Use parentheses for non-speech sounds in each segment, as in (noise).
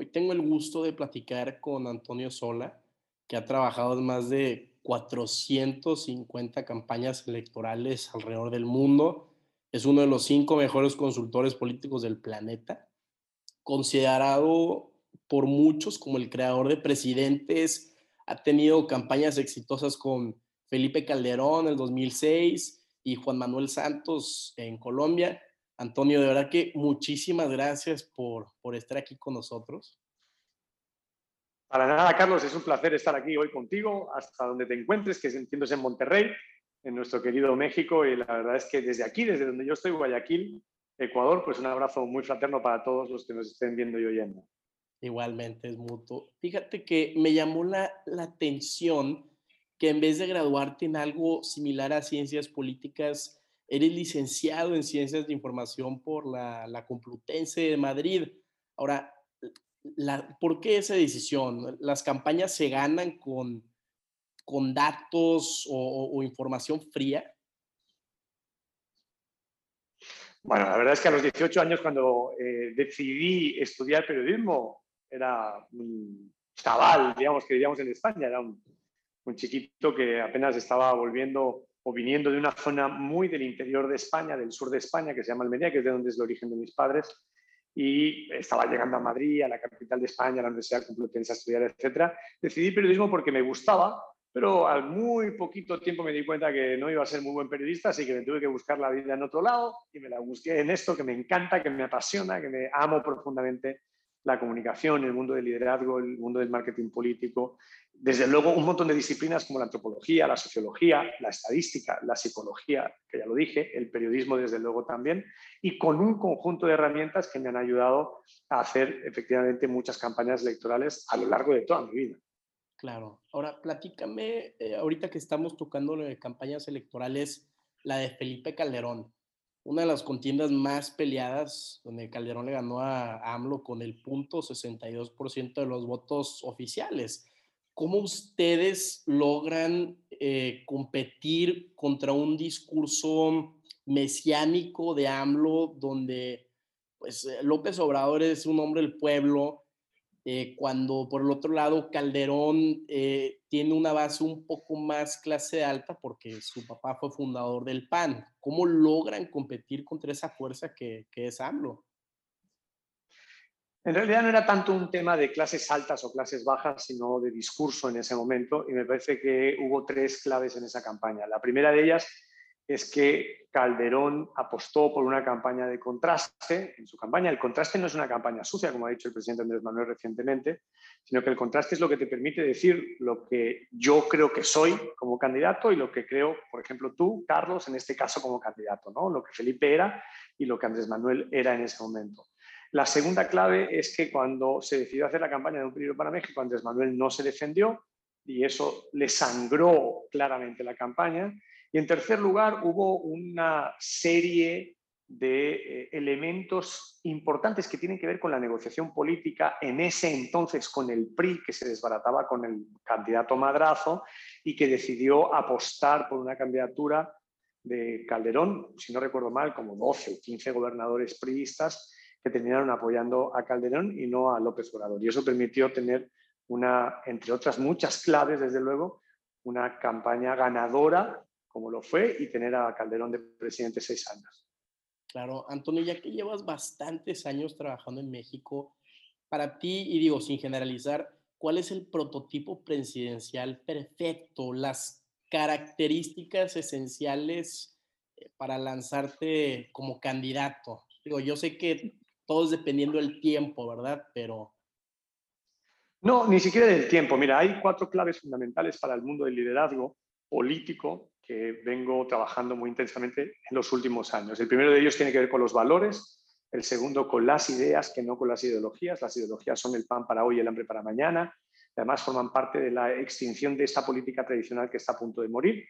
Hoy tengo el gusto de platicar con Antonio Sola, que ha trabajado en más de 450 campañas electorales alrededor del mundo. Es uno de los cinco mejores consultores políticos del planeta, considerado por muchos como el creador de presidentes. Ha tenido campañas exitosas con Felipe Calderón en el 2006 y Juan Manuel Santos en Colombia. Antonio, de verdad que muchísimas gracias por, por estar aquí con nosotros. Para nada, Carlos, es un placer estar aquí hoy contigo, hasta donde te encuentres, que entiendo es en Monterrey, en nuestro querido México, y la verdad es que desde aquí, desde donde yo estoy, Guayaquil, Ecuador, pues un abrazo muy fraterno para todos los que nos estén viendo y oyendo. Igualmente, es mutuo. Fíjate que me llamó la, la atención que en vez de graduarte en algo similar a ciencias políticas, Eres licenciado en Ciencias de Información por la, la Complutense de Madrid. Ahora, la, ¿por qué esa decisión? ¿Las campañas se ganan con, con datos o, o, información fría? Bueno, la verdad es que a los 18 años cuando eh, decidí estudiar periodismo, era un chaval, digamos, que diríamos en España, era un, un chiquito que apenas estaba volviendo o viniendo de una zona muy del interior de España, del sur de España, que se llama Almería, que es de donde es el origen de mis padres, y estaba llegando a Madrid, a la capital de España, a la Universidad Complutense a estudiar, etc. Decidí periodismo porque me gustaba, pero al muy poquito tiempo me di cuenta que no iba a ser muy buen periodista, así que me tuve que buscar la vida en otro lado y me la busqué en esto que me encanta, que me apasiona, que me amo profundamente la comunicación, el mundo del liderazgo, el mundo del marketing político, desde luego un montón de disciplinas como la antropología, la sociología, la estadística, la psicología, que ya lo dije, el periodismo desde luego también, y con un conjunto de herramientas que me han ayudado a hacer efectivamente muchas campañas electorales a lo largo de toda mi vida. Claro. Ahora, platícame, eh, ahorita que estamos tocando de campañas electorales, la de Felipe Calderón una de las contiendas más peleadas, donde Calderón le ganó a AMLO con el punto 62% de los votos oficiales. ¿Cómo ustedes logran eh, competir contra un discurso mesiánico de AMLO donde pues, eh, López Obrador es un hombre del pueblo, eh, cuando por el otro lado Calderón tiene una base un poco más clase alta porque su papá fue fundador del PAN. ¿Cómo logran competir contra esa fuerza que, que es AMLO? En realidad no era tanto un tema de clases altas o clases bajas, sino de discurso en ese momento y me parece que hubo tres claves en esa campaña. La primera de ellas es que Calderón apostó por una campaña de contraste en su campaña. El contraste no es una campaña sucia, como ha dicho el presidente Andrés Manuel recientemente, sino que el contraste es lo que te permite decir lo que yo creo que soy como candidato y lo que creo, por ejemplo, tú, Carlos, en este caso como candidato, ¿no? lo que Felipe era y lo que Andrés Manuel era en ese momento. La segunda clave es que cuando se decidió hacer la campaña de un periodo para México, Andrés Manuel no se defendió y eso le sangró claramente la campaña. Y en tercer lugar, hubo una serie de eh, elementos importantes que tienen que ver con la negociación política en ese entonces con el PRI, que se desbarataba con el candidato Madrazo y que decidió apostar por una candidatura de Calderón, si no recuerdo mal, como 12 o 15 gobernadores priistas que terminaron apoyando a Calderón y no a López Obrador. Y eso permitió tener una, entre otras muchas claves, desde luego, una campaña ganadora como lo fue, y tener a Calderón de presidente seis años. Claro, Antonio, ya que llevas bastantes años trabajando en México, para ti, y digo sin generalizar, ¿cuál es el prototipo presidencial perfecto, las características esenciales eh, para lanzarte como candidato? Digo, yo sé que todo es dependiendo del tiempo, ¿verdad? Pero... No, ni siquiera del tiempo. Mira, hay cuatro claves fundamentales para el mundo del liderazgo político que vengo trabajando muy intensamente en los últimos años. El primero de ellos tiene que ver con los valores, el segundo con las ideas, que no con las ideologías. Las ideologías son el pan para hoy y el hambre para mañana. Además, forman parte de la extinción de esta política tradicional que está a punto de morir.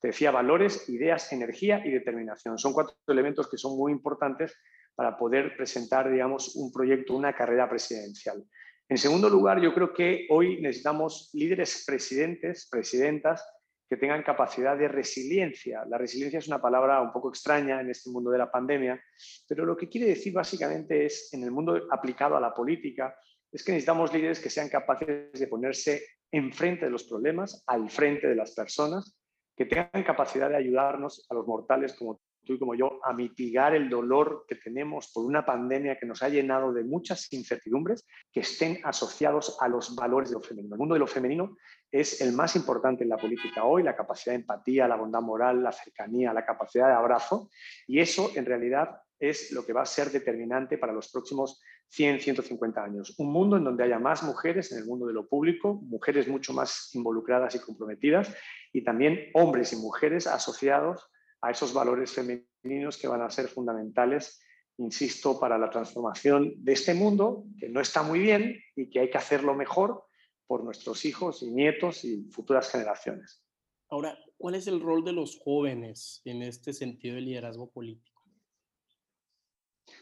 Te decía valores, ideas, energía y determinación. Son cuatro elementos que son muy importantes para poder presentar, digamos, un proyecto, una carrera presidencial. En segundo lugar, yo creo que hoy necesitamos líderes presidentes, presidentas, que tengan capacidad de resiliencia. La resiliencia es una palabra un poco extraña en este mundo de la pandemia, pero lo que quiere decir básicamente es, en el mundo aplicado a la política, es que necesitamos líderes que sean capaces de ponerse enfrente de los problemas, al frente de las personas, que tengan capacidad de ayudarnos a los mortales como tú y como yo a mitigar el dolor que tenemos por una pandemia que nos ha llenado de muchas incertidumbres que estén asociados a los valores de lo femenino. El mundo de lo femenino es el más importante en la política hoy, la capacidad de empatía, la bondad moral, la cercanía, la capacidad de abrazo, y eso en realidad es lo que va a ser determinante para los próximos 100, 150 años. Un mundo en donde haya más mujeres en el mundo de lo público, mujeres mucho más involucradas y comprometidas, y también hombres y mujeres asociados a esos valores femeninos que van a ser fundamentales, insisto, para la transformación de este mundo, que no está muy bien y que hay que hacerlo mejor por nuestros hijos y nietos y futuras generaciones. Ahora, ¿cuál es el rol de los jóvenes en este sentido de liderazgo político?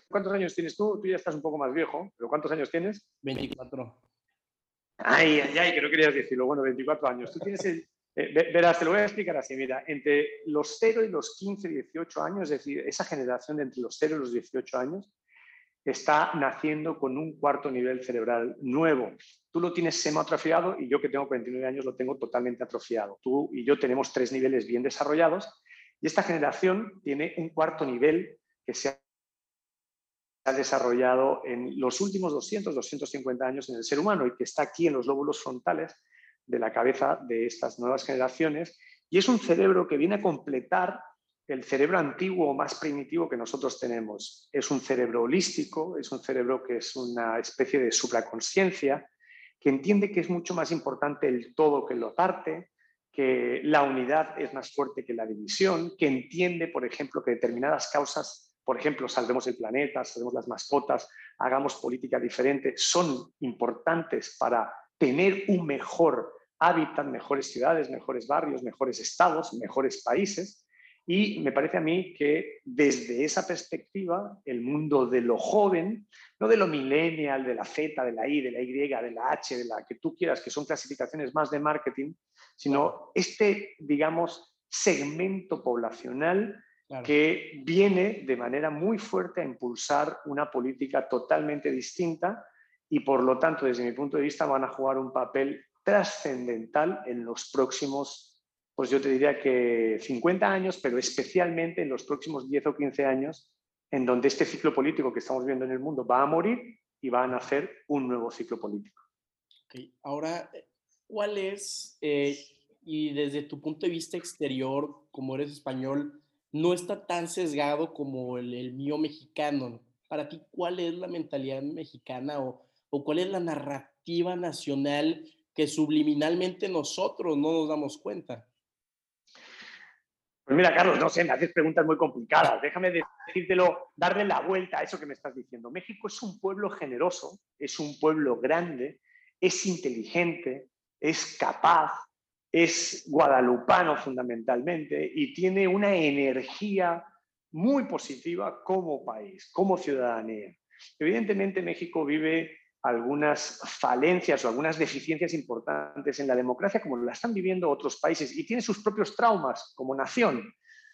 ¿Cuántos años tienes tú? Tú ya estás un poco más viejo, pero ¿cuántos años tienes? 24. Ay, ay, ay, que no querías decirlo. Bueno, 24 años. Tú tienes el, verás, te lo voy a explicar así. Mira, entre los 0 y los 15, 18 años, es decir, esa generación de entre los 0 y los 18 años, está naciendo con un cuarto nivel cerebral nuevo. Tú lo tienes semi-atrofiado y yo que tengo 49 años lo tengo totalmente atrofiado. Tú y yo tenemos tres niveles bien desarrollados y esta generación tiene un cuarto nivel que se ha desarrollado en los últimos 200, 250 años en el ser humano y que está aquí en los lóbulos frontales de la cabeza de estas nuevas generaciones y es un cerebro que viene a completar el cerebro antiguo o más primitivo que nosotros tenemos. Es un cerebro holístico, es un cerebro que es una especie de supraconsciencia, que entiende que es mucho más importante el todo que lo parte, que la unidad es más fuerte que la división, que entiende, por ejemplo, que determinadas causas, por ejemplo, salvemos el planeta, salvemos las mascotas, hagamos política diferente, son importantes para tener un mejor hábitat, mejores ciudades, mejores barrios, mejores estados, mejores países. Y me parece a mí que desde esa perspectiva, el mundo de lo joven, no de lo millennial, de la Z, de la I, de la Y, de la H, de la que tú quieras, que son clasificaciones más de marketing, sino este, digamos, segmento poblacional que viene de manera muy fuerte a impulsar una política totalmente distinta y por lo tanto, desde mi punto de vista, van a jugar un papel trascendental en los próximos, pues yo te diría que 50 años, pero especialmente en los próximos 10 o 15 años, en donde este ciclo político que estamos viendo en el mundo va a morir y va a nacer un nuevo ciclo político. Ahora, ¿cuál es, eh, y desde tu punto de vista exterior, como eres español, no está tan sesgado como el, el mío mexicano? Para ti, ¿cuál es la mentalidad mexicana o o cuál es la narrativa nacional que subliminalmente nosotros no nos damos cuenta? Pues mira, Carlos, no sé, me haces preguntas muy complicadas. Déjame decírtelo, darle la vuelta a eso que me estás diciendo. México es un pueblo generoso, es un pueblo grande, es inteligente, es capaz, es guadalupano fundamentalmente y tiene una energía muy positiva como país, como ciudadanía. Evidentemente México vive algunas falencias o algunas deficiencias importantes en la democracia, como la están viviendo otros países, y tiene sus propios traumas como nación.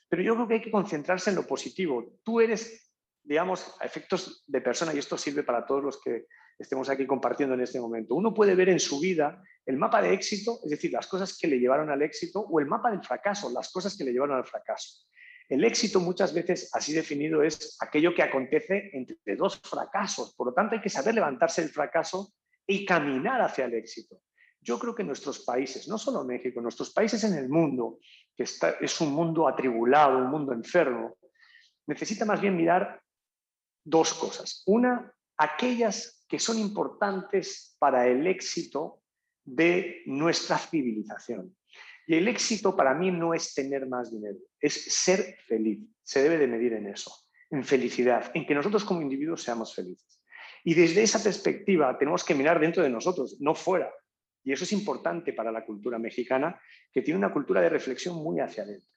Pero yo creo que hay que concentrarse en lo positivo. Tú eres, digamos, a efectos de persona, y esto sirve para todos los que estemos aquí compartiendo en este momento. Uno puede ver en su vida el mapa de éxito, es decir, las cosas que le llevaron al éxito, o el mapa del fracaso, las cosas que le llevaron al fracaso. El éxito muchas veces así definido es aquello que acontece entre dos fracasos. Por lo tanto, hay que saber levantarse del fracaso y caminar hacia el éxito. Yo creo que nuestros países, no solo México, nuestros países en el mundo, que es un mundo atribulado, un mundo enfermo, necesita más bien mirar dos cosas. Una, aquellas que son importantes para el éxito de nuestra civilización. Y el éxito para mí no es tener más dinero, es ser feliz. Se debe de medir en eso, en felicidad, en que nosotros como individuos seamos felices. Y desde esa perspectiva tenemos que mirar dentro de nosotros, no fuera. Y eso es importante para la cultura mexicana, que tiene una cultura de reflexión muy hacia adentro.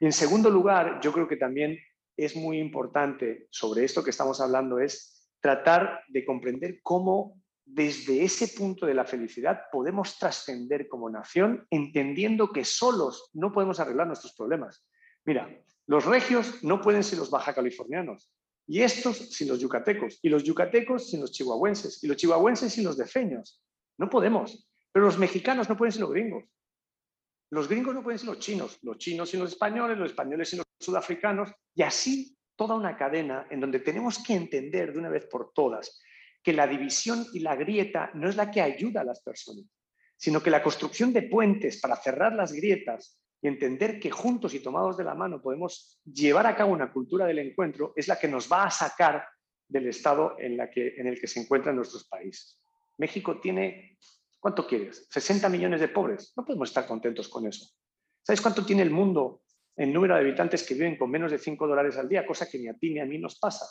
Y en segundo lugar, yo creo que también es muy importante sobre esto que estamos hablando, es tratar de comprender cómo desde ese punto de la felicidad podemos trascender como nación entendiendo que solos no podemos arreglar nuestros problemas. Mira, los regios no pueden ser los baja californianos, Y estos sin los yucatecos, y los yucatecos sin los chihuahuenses, y los chihuahuenses sin los defeños. No podemos. Pero los mexicanos no pueden ser los gringos. Los gringos no pueden ser los chinos, los chinos sin los españoles, los españoles sin los sudafricanos, y así toda una cadena en donde tenemos que entender de una vez por todas que la división y la grieta no es la que ayuda a las personas, sino que la construcción de puentes para cerrar las grietas y entender que juntos y tomados de la mano podemos llevar a cabo una cultura del encuentro es la que nos va a sacar del estado en, el que se encuentran nuestros países. México tiene, ¿cuánto quieres? 60 millones de pobres. No podemos estar contentos con eso. ¿Sabes cuánto tiene el mundo en número de habitantes que viven con menos de 5 dólares al día? Cosa que ni a ti ni a mí nos pasa.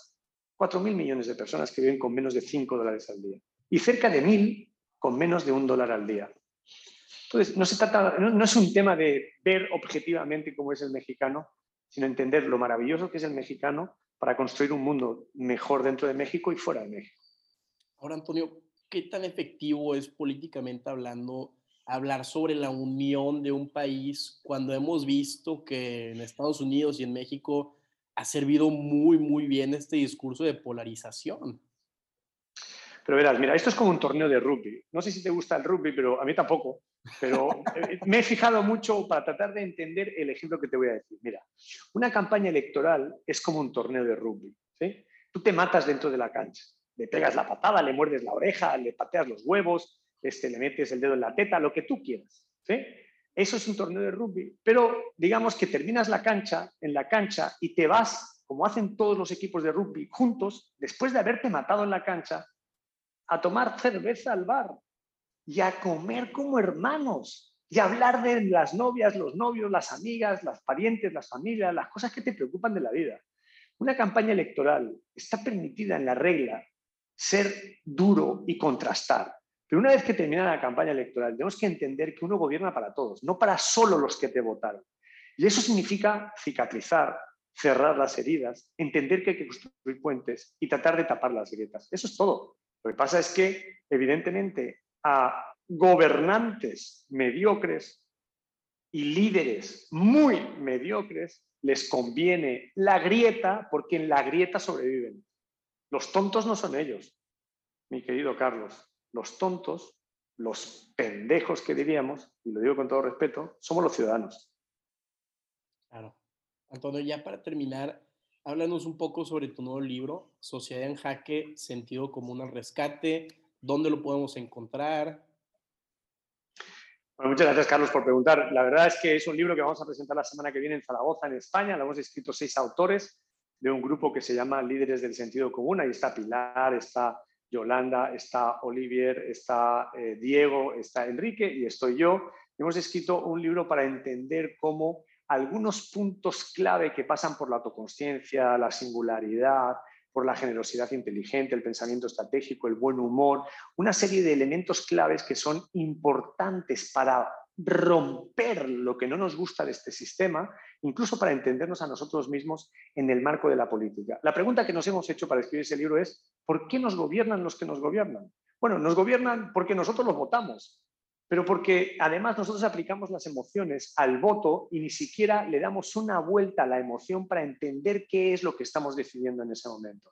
4.000 millones de personas que viven con menos de 5 dólares al día. Y cerca de 1.000 con menos de un dólar al día. Entonces, no, se trata, no, es un tema de ver objetivamente cómo es el mexicano, sino entender lo maravilloso que es el mexicano para construir un mundo mejor dentro de México y fuera de México. Ahora, Antonio, ¿qué tan efectivo es políticamente hablando hablar sobre la unión de un país cuando hemos visto que en Estados Unidos y en México ha servido muy, muy bien este discurso de polarización? Pero verás, mira, esto es como un torneo de rugby. No sé si te gusta el rugby, pero a mí tampoco. Pero eh, me he fijado mucho para tratar de entender el ejemplo que te voy a decir. Mira, una campaña electoral es como un torneo de rugby. ¿sí? Tú te matas dentro de la cancha. Le pegas la patada, le muerdes la oreja, le pateas los huevos, este, le metes el dedo en la teta, lo que tú quieras. ¿sí? Eso es un torneo de rugby. Pero digamos que terminas la cancha, en la cancha, y te vas, como hacen todos los equipos de rugby, juntos, después de haberte matado en la cancha, a tomar cerveza al bar y a comer como hermanos y a hablar de las novias, los novios, las amigas, las parientes, las familias, las cosas que te preocupan de la vida. Una campaña electoral está permitida en la regla ser duro y contrastar. Pero una vez que termina la campaña electoral, tenemos que entender que uno gobierna para todos, no para solo los que te votaron. Y eso significa cicatrizar, cerrar las heridas, entender que hay que construir puentes y tratar de tapar las grietas. Eso es todo. Lo que pasa es que, evidentemente, a gobernantes mediocres y líderes muy mediocres les conviene la grieta porque en la grieta sobreviven. Los tontos no son ellos, mi querido Carlos. Los tontos, los pendejos que diríamos, y lo digo con todo respeto, somos los ciudadanos. Claro. Antonio, ya para terminar, háblanos un poco sobre tu nuevo libro, Sociedad en Jaque, Sentido Común al Rescate. ¿Dónde lo podemos encontrar? Bueno, muchas gracias, Carlos, por preguntar. La verdad es que es un libro que vamos a presentar la semana que viene en Zaragoza, en España. Lo hemos escrito seis autores de un grupo que se llama Líderes del Sentido Común. Ahí está Pilar, está Yolanda, está Olivier, está eh, Diego, está Enrique y estoy yo. Hemos escrito un libro para entender cómo algunos puntos clave que pasan por la autoconsciencia, la singularidad, por la generosidad inteligente, el pensamiento estratégico, el buen humor, una serie de elementos claves que son importantes para romper lo que no nos gusta de este sistema, incluso para entendernos a nosotros mismos en el marco de la política. La pregunta que nos hemos hecho para escribir ese libro es, ¿por qué nos gobiernan los que nos gobiernan? Bueno, nos gobiernan porque nosotros los votamos, pero porque además nosotros aplicamos las emociones al voto y ni siquiera le damos una vuelta a la emoción para entender qué es lo que estamos decidiendo en ese momento.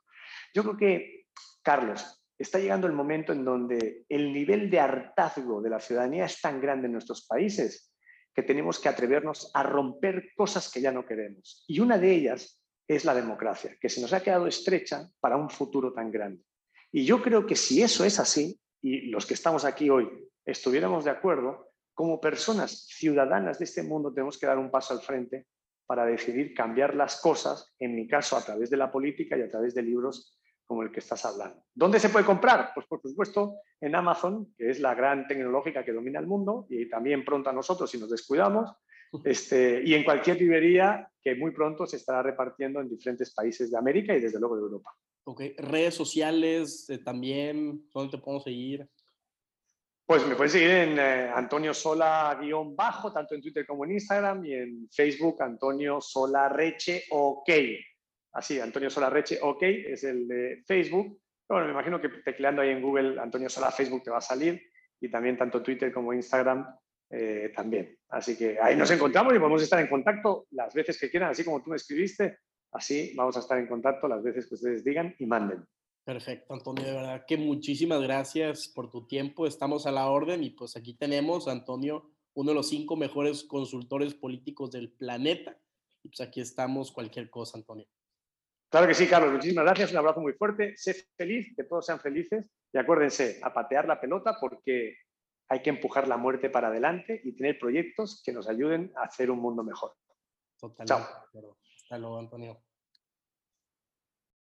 Yo creo que, Carlos, está llegando el momento en donde el nivel de hartazgo de la ciudadanía es tan grande en nuestros países que tenemos que atrevernos a romper cosas que ya no queremos. Y una de ellas es la democracia, que se nos ha quedado estrecha para un futuro tan grande. Y yo creo que si eso es así, y los que estamos aquí hoy estuviéramos de acuerdo, como personas ciudadanas de este mundo tenemos que dar un paso al frente para decidir cambiar las cosas, en mi caso a través de la política y a través de libros como el que estás hablando. ¿Dónde se puede comprar? Pues por supuesto en Amazon, que es la gran tecnológica que domina el mundo y también pronto a nosotros si nos descuidamos, (laughs) este, y en cualquier librería que muy pronto se estará repartiendo en diferentes países de América y desde luego de Europa. Ok, redes sociales eh, también, ¿dónde te podemos seguir? Pues me puedes seguir en eh, Antonio Sola-bajo, tanto en Twitter como en Instagram, y en Facebook Antonio Sola Reche OK. Así, Antonio Sola Reche OK es el de Facebook. Bueno, me imagino que tecleando ahí en Google Antonio Sola Facebook te va a salir, y también tanto Twitter como Instagram eh, también. Así que ahí nos encontramos y podemos estar en contacto las veces que quieran, así como tú me escribiste. Así vamos a estar en contacto las veces que ustedes digan y manden. Perfecto, Antonio, de verdad que muchísimas gracias por tu tiempo. Estamos a la orden y pues aquí tenemos, Antonio, uno de los cinco mejores consultores políticos del planeta. Y pues aquí estamos, cualquier cosa, Antonio. Claro que sí, Carlos. Muchísimas gracias. Un abrazo muy fuerte. Sé feliz, que todos sean felices. Y acuérdense, a patear la pelota porque hay que empujar la muerte para adelante y tener proyectos que nos ayuden a hacer un mundo mejor. Totalmente. Chao. Hasta luego, Antonio.